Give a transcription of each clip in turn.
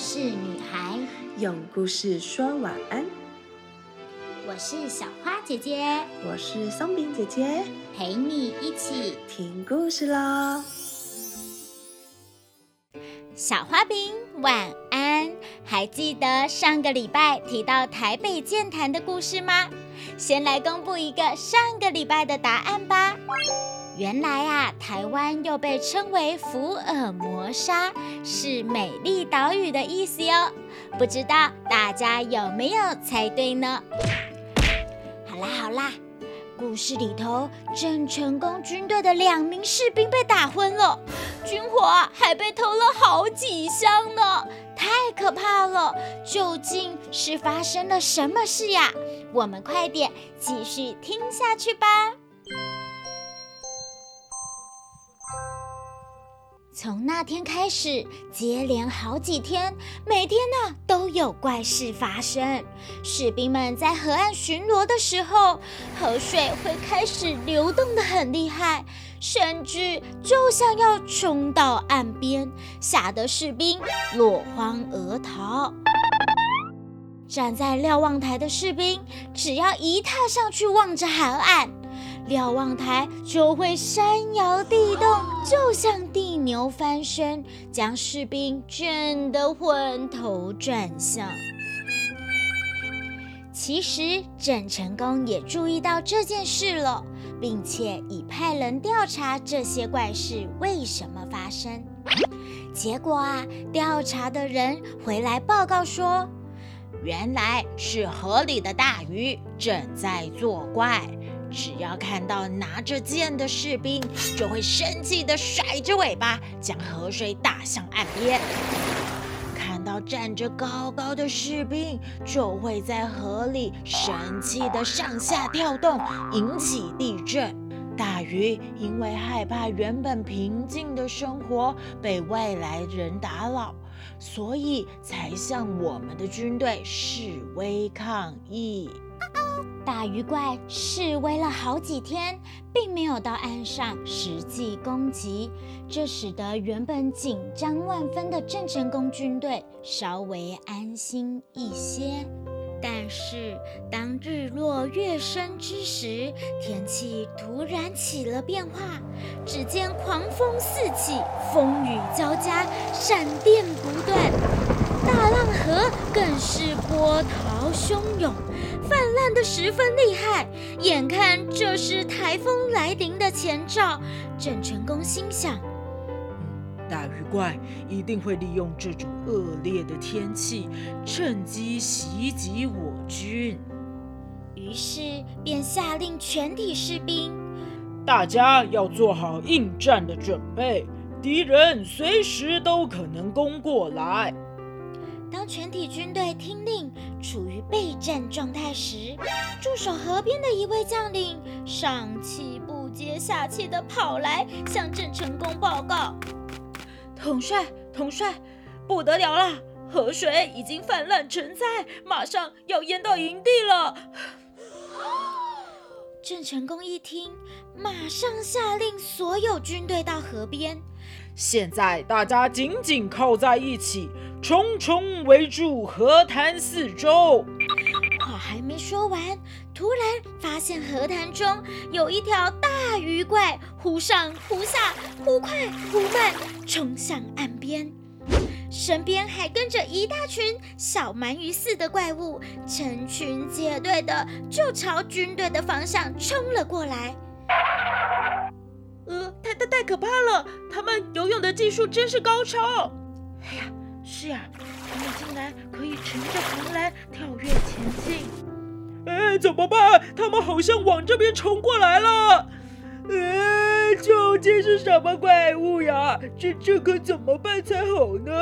事女孩，用故事说晚安。我是小花姐姐，我是松饼姐姐，陪你一起听故事喽。小花饼晚安，还记得上个礼拜提到台北健谈的故事吗？先来公布一个上个礼拜的答案吧。原来啊，台湾又被称为福尔摩沙，是美丽岛屿的意思哟。不知道大家有没有猜对呢？好啦好啦，故事里头郑成功军队的两名士兵被打昏了，军火还被偷了好几箱呢，太可怕了！究竟是发生了什么事呀？我们快点继续听下去吧。从那天开始，接连好几天，每天呢都有怪事发生。士兵们在河岸巡逻的时候，河水会开始流动的很厉害，甚至就像要冲到岸边，吓得士兵落荒而逃。站在瞭望台的士兵，只要一踏上去望着海岸。瞭望台就会山摇地动，就像地牛翻身，将士兵震得昏头转向。其实郑成功也注意到这件事了，并且已派人调查这些怪事为什么发生。结果啊，调查的人回来报告说，原来是河里的大鱼正在作怪。只要看到拿着剑的士兵，就会生气地甩着尾巴，将河水打向岸边；看到站着高高的士兵，就会在河里生气地上下跳动，引起地震。大鱼因为害怕原本平静的生活被外来人打扰，所以才向我们的军队示威抗议。大鱼怪示威了好几天，并没有到岸上实际攻击，这使得原本紧张万分的郑成功军队稍微安心一些。但是当日落月升之时，天气突然起了变化，只见狂风四起，风雨交加，闪电不断，河更是波涛汹涌。泛滥的十分厉害，眼看这是台风来临的前兆，郑成功心想：大鱼怪一定会利用这种恶劣的天气，趁机袭击我军。于是便下令全体士兵：大家要做好应战的准备，敌人随时都可能攻过来。当全体军队听令，处于备战状态时，驻守河边的一位将领上气不接下气地跑来向郑成功报告：“统帅，统帅，不得了了！河水已经泛滥成灾，马上要淹到营地了。”郑成功一听，马上下令所有军队到河边。现在大家紧紧靠在一起，重重围住河滩四周。话还没说完，突然发现河滩中有一条大鱼怪，忽上忽下，忽快忽慢，冲向岸边，身边还跟着一大群小鳗鱼似的怪物，成群结队的就朝军队的方向冲了过来。呃，太太太可怕了！他们游泳的技术真是高超。哎呀，是呀，他们竟然可以乘着横栏跳跃前进。哎，怎么办？他们好像往这边冲过来了。哎，究竟是什么怪物呀？这这可怎么办才好呢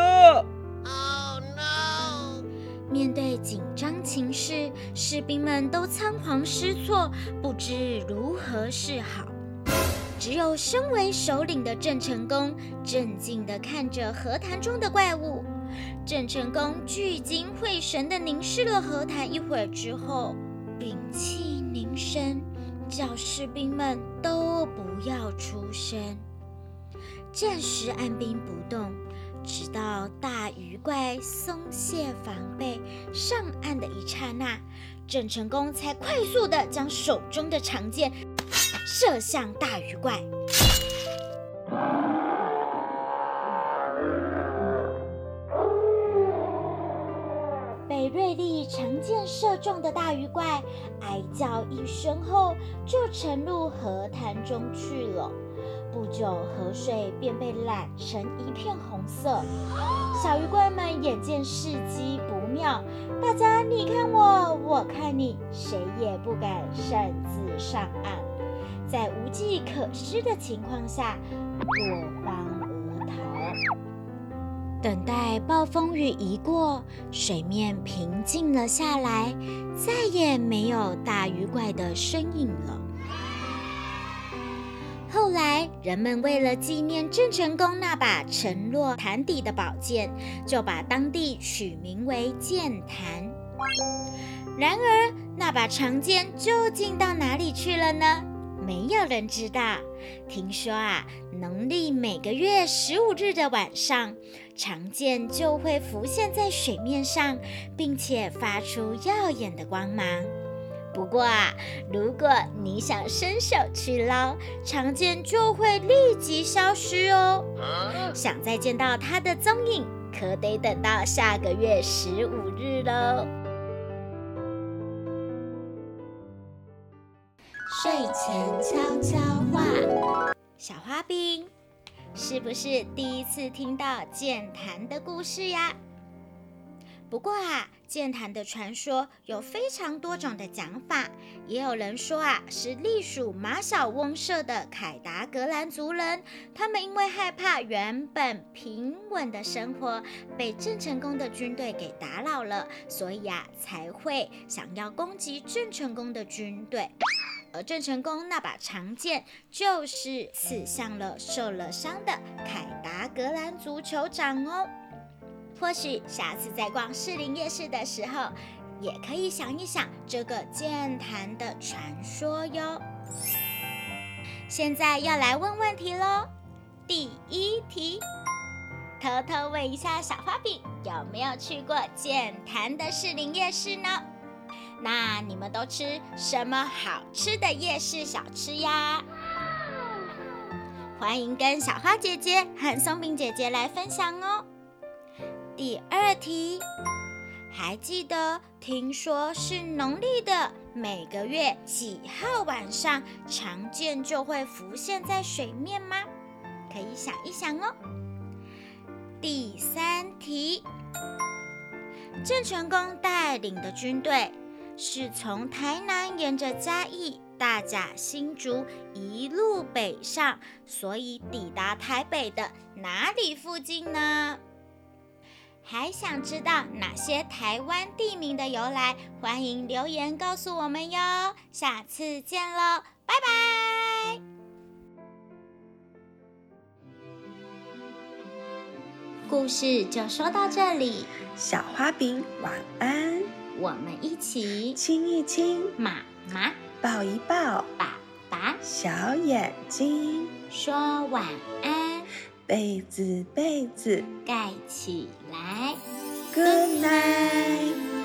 ？Oh no！面对紧张情势，士兵们都仓皇失措，不知如何是好。只有身为首领的郑成功镇静地看着河潭中的怪物。郑成功聚精会神地凝视了河潭一会儿之后，屏气凝神，叫士兵们都不要出声，暂时按兵不动。直到大鱼怪松懈防备上岸的一刹那，郑成功才快速的将手中的长剑射向大鱼怪。被锐利长箭射中的大鱼怪哀叫一声后，就沉入河潭中去了。不久，河水便被染成一片红色。小鱼怪们眼见事机不妙，大家你看我，我看你，谁也不敢擅自上岸。在无计可施的情况下，落荒而逃。等待暴风雨一过，水面平静了下来，再也没有大鱼怪的身影了。后来，人们为了纪念郑成功那把沉落潭底的宝剑，就把当地取名为剑潭。然而，那把长剑究竟到哪里去了呢？没有人知道。听说啊，农历每个月十五日的晚上，长剑就会浮现在水面上，并且发出耀眼的光芒。不过啊，如果你想伸手去捞，长剑就会立即消失哦。想再见到它的踪影，可得等到下个月十五日喽。睡前悄悄话，小花饼，是不是第一次听到剑潭的故事呀？不过啊，剑潭的传说有非常多种的讲法，也有人说啊，是隶属马小翁社的凯达格兰族人，他们因为害怕原本平稳的生活被郑成功的军队给打扰了，所以啊，才会想要攻击郑成功的军队。而郑成功那把长剑，就是刺向了受了伤的凯达格兰族酋长哦。或许下次在逛士林夜市的时候，也可以想一想这个剑潭的传说哟。现在要来问问题喽。第一题，偷偷问一下小花饼，有没有去过剑潭的士林夜市呢？那你们都吃什么好吃的夜市小吃呀？欢迎跟小花姐姐和松饼姐姐来分享哦。第二题，还记得听说是农历的每个月几号晚上，长剑就会浮现在水面吗？可以想一想哦。第三题，郑成功带领的军队。是从台南沿着嘉义、大甲、新竹一路北上，所以抵达台北的哪里附近呢？还想知道哪些台湾地名的由来？欢迎留言告诉我们哟！下次见喽，拜拜！故事就说到这里，小花饼晚安。我们一起亲一亲妈妈，抱一抱爸爸，小眼睛说晚安，被子被子盖起来，Good night。